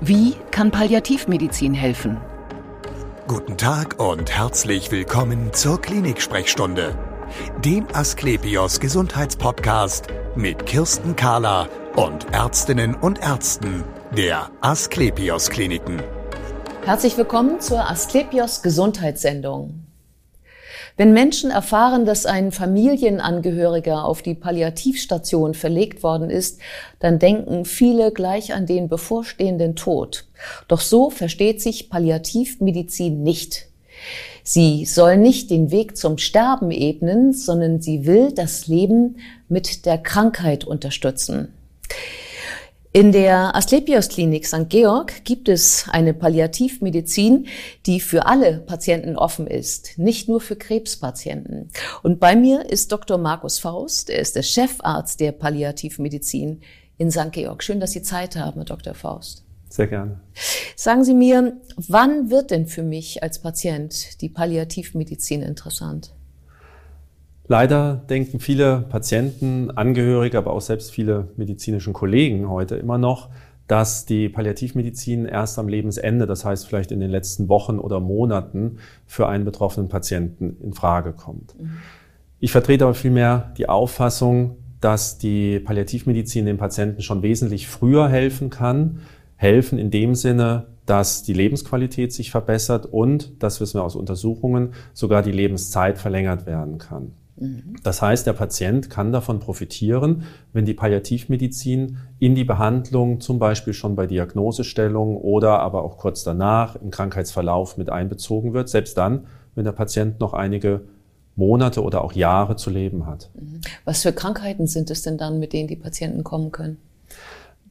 Wie kann Palliativmedizin helfen? Guten Tag und herzlich willkommen zur Klinik-Sprechstunde, dem Asklepios Gesundheitspodcast mit Kirsten Kahler und Ärztinnen und Ärzten der Asklepios Kliniken. Herzlich willkommen zur Asklepios Gesundheitssendung. Wenn Menschen erfahren, dass ein Familienangehöriger auf die Palliativstation verlegt worden ist, dann denken viele gleich an den bevorstehenden Tod. Doch so versteht sich Palliativmedizin nicht. Sie soll nicht den Weg zum Sterben ebnen, sondern sie will das Leben mit der Krankheit unterstützen. In der Asklepios Klinik St. Georg gibt es eine Palliativmedizin, die für alle Patienten offen ist, nicht nur für Krebspatienten. Und bei mir ist Dr. Markus Faust, er ist der Chefarzt der Palliativmedizin in St. Georg. Schön, dass Sie Zeit haben, Herr Dr. Faust. Sehr gerne. Sagen Sie mir, wann wird denn für mich als Patient die Palliativmedizin interessant? Leider denken viele Patienten, Angehörige, aber auch selbst viele medizinischen Kollegen heute immer noch, dass die Palliativmedizin erst am Lebensende, das heißt vielleicht in den letzten Wochen oder Monaten, für einen betroffenen Patienten in Frage kommt. Mhm. Ich vertrete aber vielmehr die Auffassung, dass die Palliativmedizin den Patienten schon wesentlich früher helfen kann. Helfen in dem Sinne, dass die Lebensqualität sich verbessert und, das wissen wir aus Untersuchungen, sogar die Lebenszeit verlängert werden kann. Das heißt, der Patient kann davon profitieren, wenn die Palliativmedizin in die Behandlung zum Beispiel schon bei Diagnosestellung oder aber auch kurz danach im Krankheitsverlauf mit einbezogen wird, selbst dann, wenn der Patient noch einige Monate oder auch Jahre zu leben hat. Mhm. Was für Krankheiten sind es denn dann, mit denen die Patienten kommen können?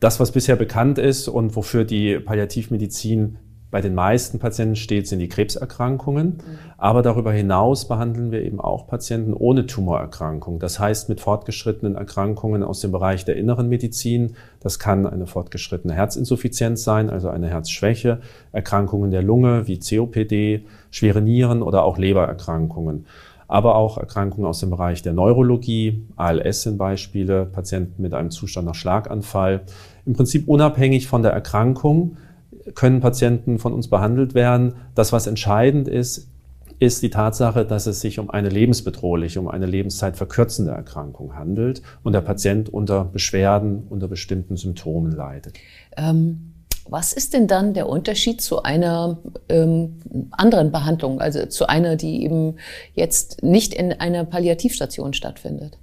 Das, was bisher bekannt ist und wofür die Palliativmedizin bei den meisten Patienten steht, sind die Krebserkrankungen. Aber darüber hinaus behandeln wir eben auch Patienten ohne Tumorerkrankung. Das heißt mit fortgeschrittenen Erkrankungen aus dem Bereich der inneren Medizin. Das kann eine fortgeschrittene Herzinsuffizienz sein, also eine Herzschwäche, Erkrankungen der Lunge wie COPD, schwere Nieren oder auch Lebererkrankungen aber auch Erkrankungen aus dem Bereich der Neurologie, ALS sind Beispiele, Patienten mit einem Zustand nach Schlaganfall. Im Prinzip unabhängig von der Erkrankung können Patienten von uns behandelt werden. Das, was entscheidend ist, ist die Tatsache, dass es sich um eine lebensbedrohliche, um eine Lebenszeit verkürzende Erkrankung handelt und der Patient unter Beschwerden, unter bestimmten Symptomen leidet. Ähm, was ist denn dann der Unterschied zu einer ähm, anderen Behandlung, also zu einer, die eben jetzt nicht in einer Palliativstation stattfindet?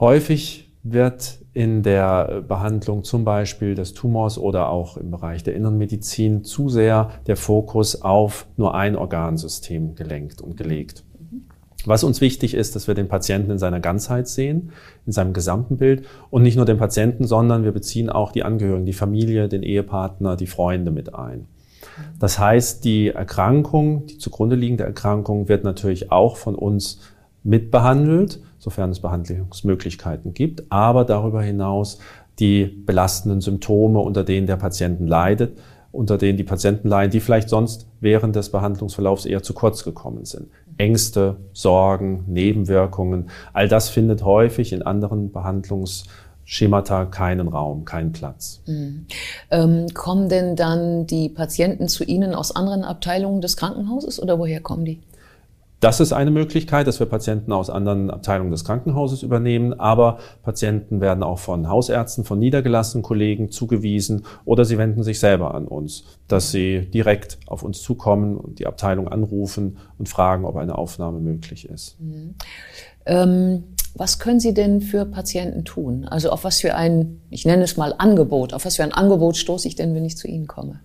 Häufig wird in der Behandlung zum Beispiel des Tumors oder auch im Bereich der Innenmedizin zu sehr der Fokus auf nur ein Organsystem gelenkt und gelegt. Was uns wichtig ist, dass wir den Patienten in seiner Ganzheit sehen, in seinem gesamten Bild und nicht nur den Patienten, sondern wir beziehen auch die Angehörigen, die Familie, den Ehepartner, die Freunde mit ein. Das heißt, die Erkrankung, die zugrunde liegende Erkrankung wird natürlich auch von uns mitbehandelt sofern es Behandlungsmöglichkeiten gibt, aber darüber hinaus die belastenden Symptome, unter denen der Patienten leidet, unter denen die Patienten leiden, die vielleicht sonst während des Behandlungsverlaufs eher zu kurz gekommen sind. Ängste, Sorgen, Nebenwirkungen, all das findet häufig in anderen Behandlungsschemata keinen Raum, keinen Platz. Mhm. Ähm, kommen denn dann die Patienten zu Ihnen aus anderen Abteilungen des Krankenhauses oder woher kommen die? Das ist eine Möglichkeit, dass wir Patienten aus anderen Abteilungen des Krankenhauses übernehmen, aber Patienten werden auch von Hausärzten, von niedergelassenen Kollegen zugewiesen oder sie wenden sich selber an uns, dass sie direkt auf uns zukommen und die Abteilung anrufen und fragen, ob eine Aufnahme möglich ist. Mhm. Ähm, was können Sie denn für Patienten tun? Also auf was für ein, ich nenne es mal Angebot, auf was für ein Angebot stoße ich denn, wenn ich zu Ihnen komme?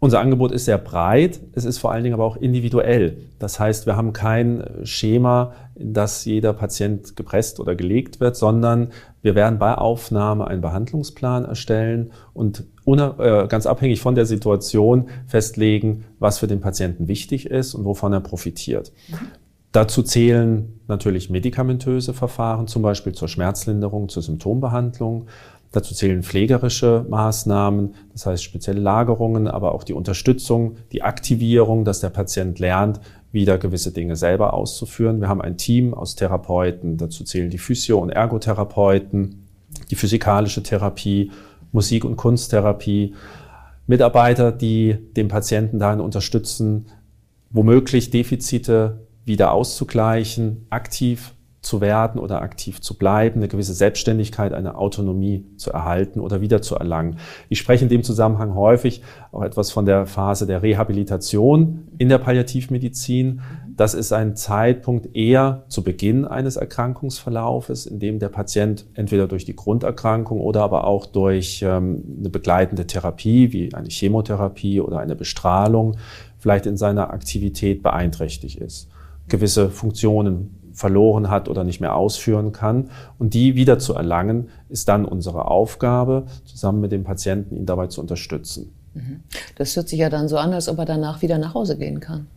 Unser Angebot ist sehr breit, es ist vor allen Dingen aber auch individuell. Das heißt, wir haben kein Schema, in das jeder Patient gepresst oder gelegt wird, sondern wir werden bei Aufnahme einen Behandlungsplan erstellen und äh, ganz abhängig von der Situation festlegen, was für den Patienten wichtig ist und wovon er profitiert. Mhm. Dazu zählen natürlich medikamentöse Verfahren, zum Beispiel zur Schmerzlinderung, zur Symptombehandlung. Dazu zählen pflegerische Maßnahmen, das heißt spezielle Lagerungen, aber auch die Unterstützung, die Aktivierung, dass der Patient lernt, wieder gewisse Dinge selber auszuführen. Wir haben ein Team aus Therapeuten, dazu zählen die Physio- und Ergotherapeuten, die physikalische Therapie Musik- und Kunsttherapie, Mitarbeiter, die den Patienten darin unterstützen, womöglich Defizite wieder auszugleichen, aktiv zu werden oder aktiv zu bleiben, eine gewisse Selbstständigkeit, eine Autonomie zu erhalten oder wieder zu erlangen. Ich spreche in dem Zusammenhang häufig auch etwas von der Phase der Rehabilitation in der Palliativmedizin. Das ist ein Zeitpunkt eher zu Beginn eines Erkrankungsverlaufes, in dem der Patient entweder durch die Grunderkrankung oder aber auch durch ähm, eine begleitende Therapie wie eine Chemotherapie oder eine Bestrahlung vielleicht in seiner Aktivität beeinträchtigt ist gewisse Funktionen verloren hat oder nicht mehr ausführen kann. Und die wieder zu erlangen, ist dann unsere Aufgabe, zusammen mit dem Patienten ihn dabei zu unterstützen. Mhm. Das hört sich ja dann so an, als ob er danach wieder nach Hause gehen kann.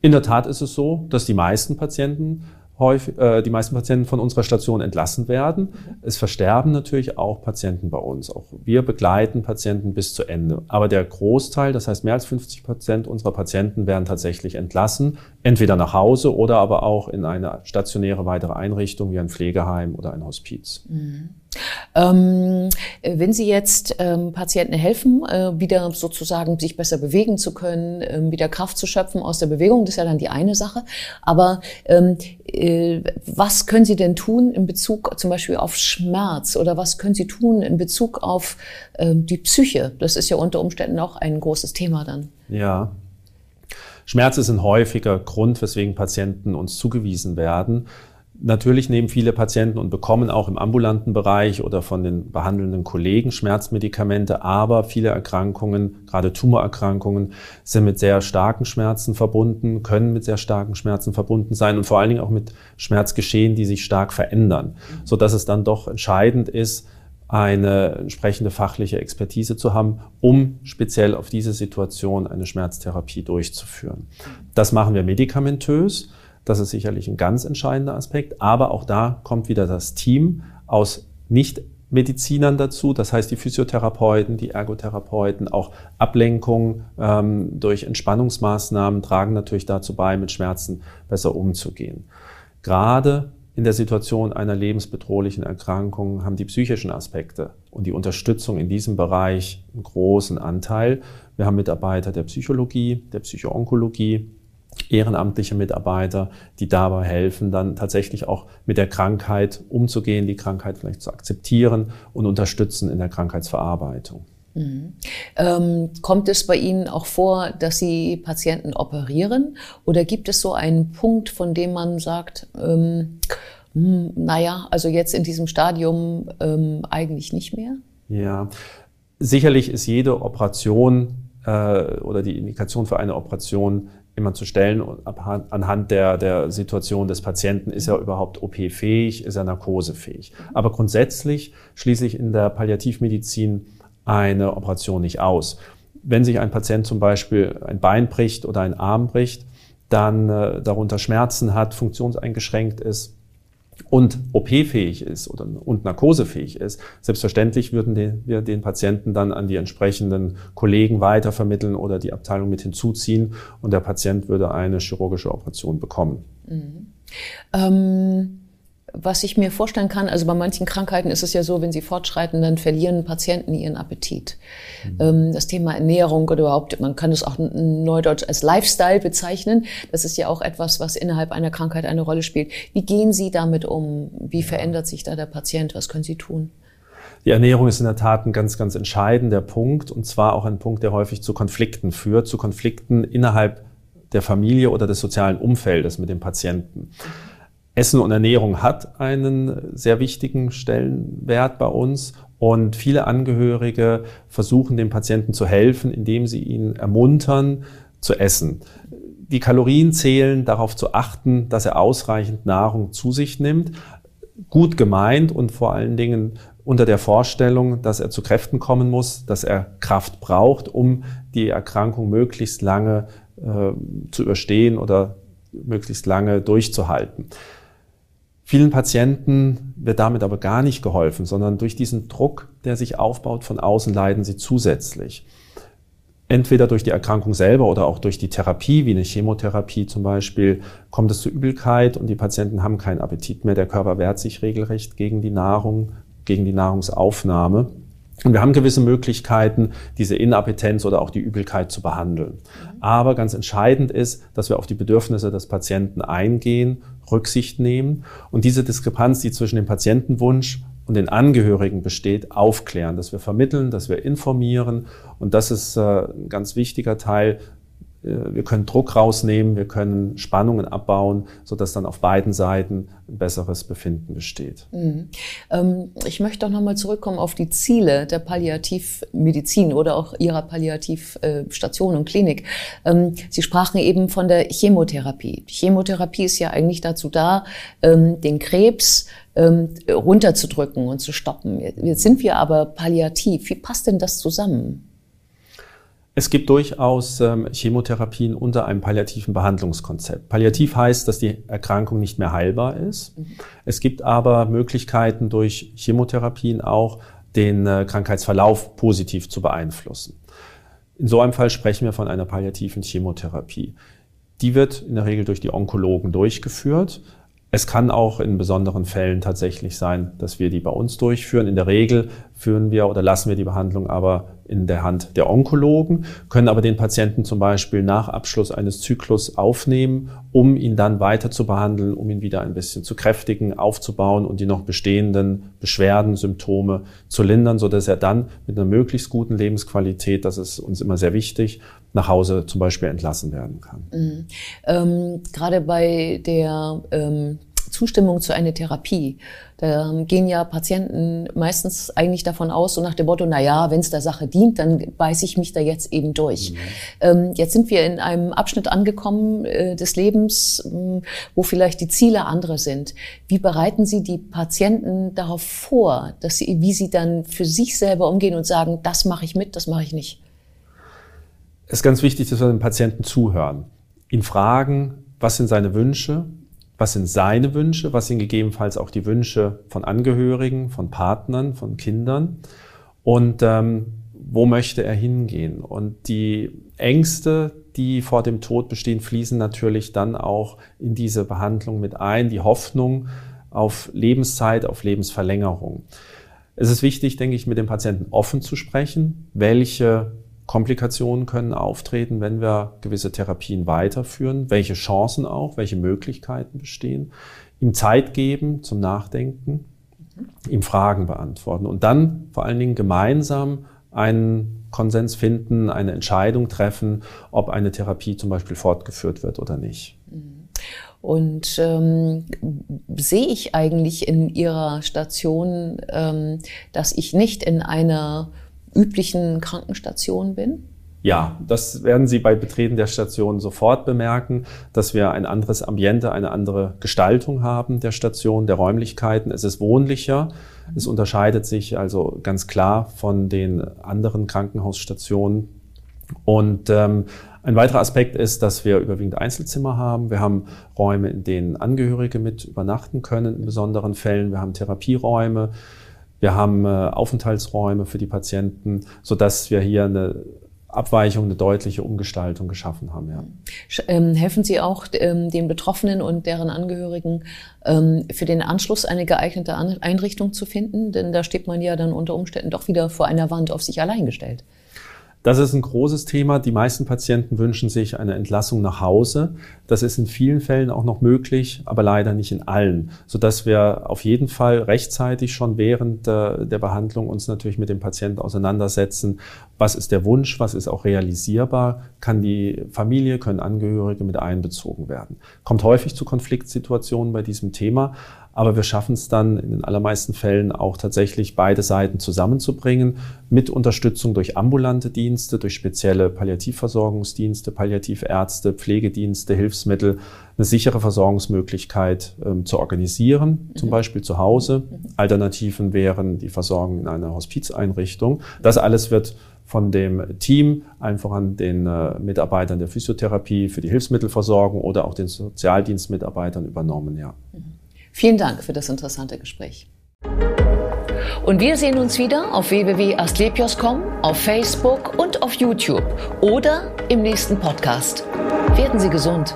In der Tat ist es so, dass die meisten Patienten häufig, äh, die meisten Patienten von unserer Station entlassen werden. Es versterben natürlich auch Patienten bei uns. Auch wir begleiten Patienten bis zu Ende. Aber der Großteil, das heißt mehr als 50 Prozent unserer Patienten werden tatsächlich entlassen, entweder nach Hause oder aber auch in eine stationäre weitere Einrichtung wie ein Pflegeheim oder ein Hospiz. Mhm. Ähm, wenn Sie jetzt ähm, Patienten helfen, äh, wieder sozusagen sich besser bewegen zu können, äh, wieder Kraft zu schöpfen aus der Bewegung, das ist ja dann die eine Sache. Aber ähm, äh, was können Sie denn tun in Bezug zum Beispiel auf Schmerz oder was können Sie tun in Bezug auf ähm, die Psyche? Das ist ja unter Umständen auch ein großes Thema dann. Ja. Schmerz ist ein häufiger Grund, weswegen Patienten uns zugewiesen werden. Natürlich nehmen viele Patienten und bekommen auch im ambulanten Bereich oder von den behandelnden Kollegen Schmerzmedikamente, aber viele Erkrankungen, gerade Tumorerkrankungen, sind mit sehr starken Schmerzen verbunden, können mit sehr starken Schmerzen verbunden sein und vor allen Dingen auch mit Schmerzgeschehen, die sich stark verändern, so dass es dann doch entscheidend ist, eine entsprechende fachliche Expertise zu haben, um speziell auf diese Situation eine Schmerztherapie durchzuführen. Das machen wir medikamentös. Das ist sicherlich ein ganz entscheidender Aspekt. Aber auch da kommt wieder das Team aus nicht Medizinern dazu, das heißt die Physiotherapeuten, die Ergotherapeuten, auch Ablenkung ähm, durch Entspannungsmaßnahmen tragen natürlich dazu bei, mit Schmerzen besser umzugehen. Gerade in der Situation einer lebensbedrohlichen Erkrankung haben die psychischen Aspekte und die Unterstützung in diesem Bereich einen großen Anteil. Wir haben Mitarbeiter der Psychologie, der Psychoonkologie, ehrenamtliche Mitarbeiter, die dabei helfen, dann tatsächlich auch mit der Krankheit umzugehen, die Krankheit vielleicht zu akzeptieren und unterstützen in der Krankheitsverarbeitung. Mhm. Ähm, kommt es bei Ihnen auch vor, dass Sie Patienten operieren? Oder gibt es so einen Punkt, von dem man sagt, ähm, hm, naja, also jetzt in diesem Stadium ähm, eigentlich nicht mehr? Ja, sicherlich ist jede Operation äh, oder die Indikation für eine Operation immer zu stellen anhand der, der Situation des Patienten, ist er überhaupt OP-fähig, ist er narkosefähig. Aber grundsätzlich schließe ich in der Palliativmedizin eine Operation nicht aus. Wenn sich ein Patient zum Beispiel ein Bein bricht oder ein Arm bricht, dann äh, darunter Schmerzen hat, funktionseingeschränkt ist, und OP-fähig ist oder, und narkosefähig ist, selbstverständlich würden den, wir den Patienten dann an die entsprechenden Kollegen weitervermitteln oder die Abteilung mit hinzuziehen und der Patient würde eine chirurgische Operation bekommen. Mhm. Ähm was ich mir vorstellen kann, also bei manchen Krankheiten ist es ja so, wenn sie fortschreiten, dann verlieren Patienten ihren Appetit. Mhm. Ähm, das Thema Ernährung oder überhaupt, man kann es auch neudeutsch als Lifestyle bezeichnen. Das ist ja auch etwas, was innerhalb einer Krankheit eine Rolle spielt. Wie gehen Sie damit um? Wie verändert sich da der Patient? Was können Sie tun? Die Ernährung ist in der Tat ein ganz, ganz entscheidender Punkt und zwar auch ein Punkt, der häufig zu Konflikten führt, zu Konflikten innerhalb der Familie oder des sozialen Umfeldes mit dem Patienten. Essen und Ernährung hat einen sehr wichtigen Stellenwert bei uns und viele Angehörige versuchen dem Patienten zu helfen, indem sie ihn ermuntern zu essen. Die Kalorien zählen, darauf zu achten, dass er ausreichend Nahrung zu sich nimmt. Gut gemeint und vor allen Dingen unter der Vorstellung, dass er zu Kräften kommen muss, dass er Kraft braucht, um die Erkrankung möglichst lange äh, zu überstehen oder möglichst lange durchzuhalten. Vielen Patienten wird damit aber gar nicht geholfen, sondern durch diesen Druck, der sich aufbaut von außen, leiden sie zusätzlich. Entweder durch die Erkrankung selber oder auch durch die Therapie, wie eine Chemotherapie zum Beispiel, kommt es zu Übelkeit und die Patienten haben keinen Appetit mehr. Der Körper wehrt sich regelrecht gegen die Nahrung, gegen die Nahrungsaufnahme. Und wir haben gewisse Möglichkeiten, diese Inappetenz oder auch die Übelkeit zu behandeln. Aber ganz entscheidend ist, dass wir auf die Bedürfnisse des Patienten eingehen, Rücksicht nehmen und diese Diskrepanz, die zwischen dem Patientenwunsch und den Angehörigen besteht, aufklären, dass wir vermitteln, dass wir informieren. Und das ist äh, ein ganz wichtiger Teil wir können Druck rausnehmen, wir können Spannungen abbauen, sodass dann auf beiden Seiten ein besseres Befinden besteht. Mhm. Ähm, ich möchte auch nochmal zurückkommen auf die Ziele der Palliativmedizin oder auch Ihrer Palliativstation und Klinik. Ähm, Sie sprachen eben von der Chemotherapie. Chemotherapie ist ja eigentlich dazu da, ähm, den Krebs runterzudrücken und zu stoppen. Jetzt sind wir aber palliativ. Wie passt denn das zusammen? Es gibt durchaus ähm, Chemotherapien unter einem palliativen Behandlungskonzept. Palliativ heißt, dass die Erkrankung nicht mehr heilbar ist. Mhm. Es gibt aber Möglichkeiten durch Chemotherapien auch den äh, Krankheitsverlauf positiv zu beeinflussen. In so einem Fall sprechen wir von einer palliativen Chemotherapie. Die wird in der Regel durch die Onkologen durchgeführt. Es kann auch in besonderen Fällen tatsächlich sein, dass wir die bei uns durchführen. In der Regel führen wir oder lassen wir die Behandlung aber in der Hand der Onkologen, können aber den Patienten zum Beispiel nach Abschluss eines Zyklus aufnehmen, um ihn dann weiter zu behandeln, um ihn wieder ein bisschen zu kräftigen, aufzubauen und die noch bestehenden Beschwerden, Symptome zu lindern, so dass er dann mit einer möglichst guten Lebensqualität, das ist uns immer sehr wichtig, nach Hause zum Beispiel entlassen werden kann. Mhm. Ähm, gerade bei der ähm, Zustimmung zu einer Therapie, da gehen ja Patienten meistens eigentlich davon aus, so nach dem Motto, na ja, wenn es der Sache dient, dann beiße ich mich da jetzt eben durch. Mhm. Ähm, jetzt sind wir in einem Abschnitt angekommen äh, des Lebens, äh, wo vielleicht die Ziele andere sind. Wie bereiten Sie die Patienten darauf vor, dass sie, wie sie dann für sich selber umgehen und sagen, das mache ich mit, das mache ich nicht? Es ist ganz wichtig, dass wir dem Patienten zuhören, ihn fragen, was sind seine Wünsche, was sind seine Wünsche, was sind gegebenenfalls auch die Wünsche von Angehörigen, von Partnern, von Kindern und ähm, wo möchte er hingehen. Und die Ängste, die vor dem Tod bestehen, fließen natürlich dann auch in diese Behandlung mit ein, die Hoffnung auf Lebenszeit, auf Lebensverlängerung. Es ist wichtig, denke ich, mit dem Patienten offen zu sprechen, welche Komplikationen können auftreten, wenn wir gewisse Therapien weiterführen, welche Chancen auch, welche Möglichkeiten bestehen, ihm Zeit geben zum Nachdenken, ihm Fragen beantworten und dann vor allen Dingen gemeinsam einen Konsens finden, eine Entscheidung treffen, ob eine Therapie zum Beispiel fortgeführt wird oder nicht. Und ähm, sehe ich eigentlich in Ihrer Station, ähm, dass ich nicht in einer üblichen Krankenstation bin? Ja, das werden Sie bei Betreten der Station sofort bemerken, dass wir ein anderes Ambiente, eine andere Gestaltung haben der Station, der Räumlichkeiten. Es ist wohnlicher. Es unterscheidet sich also ganz klar von den anderen Krankenhausstationen. Und ähm, ein weiterer Aspekt ist, dass wir überwiegend Einzelzimmer haben. Wir haben Räume, in denen Angehörige mit übernachten können in besonderen Fällen. Wir haben Therapieräume. Wir haben äh, Aufenthaltsräume für die Patienten, so dass wir hier eine Abweichung, eine deutliche Umgestaltung geschaffen haben. Ja. Ähm, helfen Sie auch ähm, den Betroffenen und deren Angehörigen ähm, für den Anschluss eine geeignete Einrichtung zu finden? Denn da steht man ja dann unter Umständen doch wieder vor einer Wand auf sich allein gestellt. Das ist ein großes Thema. Die meisten Patienten wünschen sich eine Entlassung nach Hause. Das ist in vielen Fällen auch noch möglich, aber leider nicht in allen, sodass wir auf jeden Fall rechtzeitig schon während der Behandlung uns natürlich mit dem Patienten auseinandersetzen. Was ist der Wunsch? Was ist auch realisierbar? Kann die Familie, können Angehörige mit einbezogen werden? Kommt häufig zu Konfliktsituationen bei diesem Thema. Aber wir schaffen es dann in den allermeisten Fällen auch tatsächlich beide Seiten zusammenzubringen mit Unterstützung durch ambulante Dienste, durch spezielle Palliativversorgungsdienste, Palliativärzte, Pflegedienste, Hilfsmittel, eine sichere Versorgungsmöglichkeit ähm, zu organisieren, zum mhm. Beispiel zu Hause. Alternativen wären die Versorgung in einer Hospizeinrichtung. Das alles wird von dem Team, allen voran den äh, Mitarbeitern der Physiotherapie für die Hilfsmittelversorgung oder auch den Sozialdienstmitarbeitern übernommen, ja. Mhm. Vielen Dank für das interessante Gespräch. Und wir sehen uns wieder auf www.astlepios.com, auf Facebook und auf YouTube oder im nächsten Podcast. Werden Sie gesund.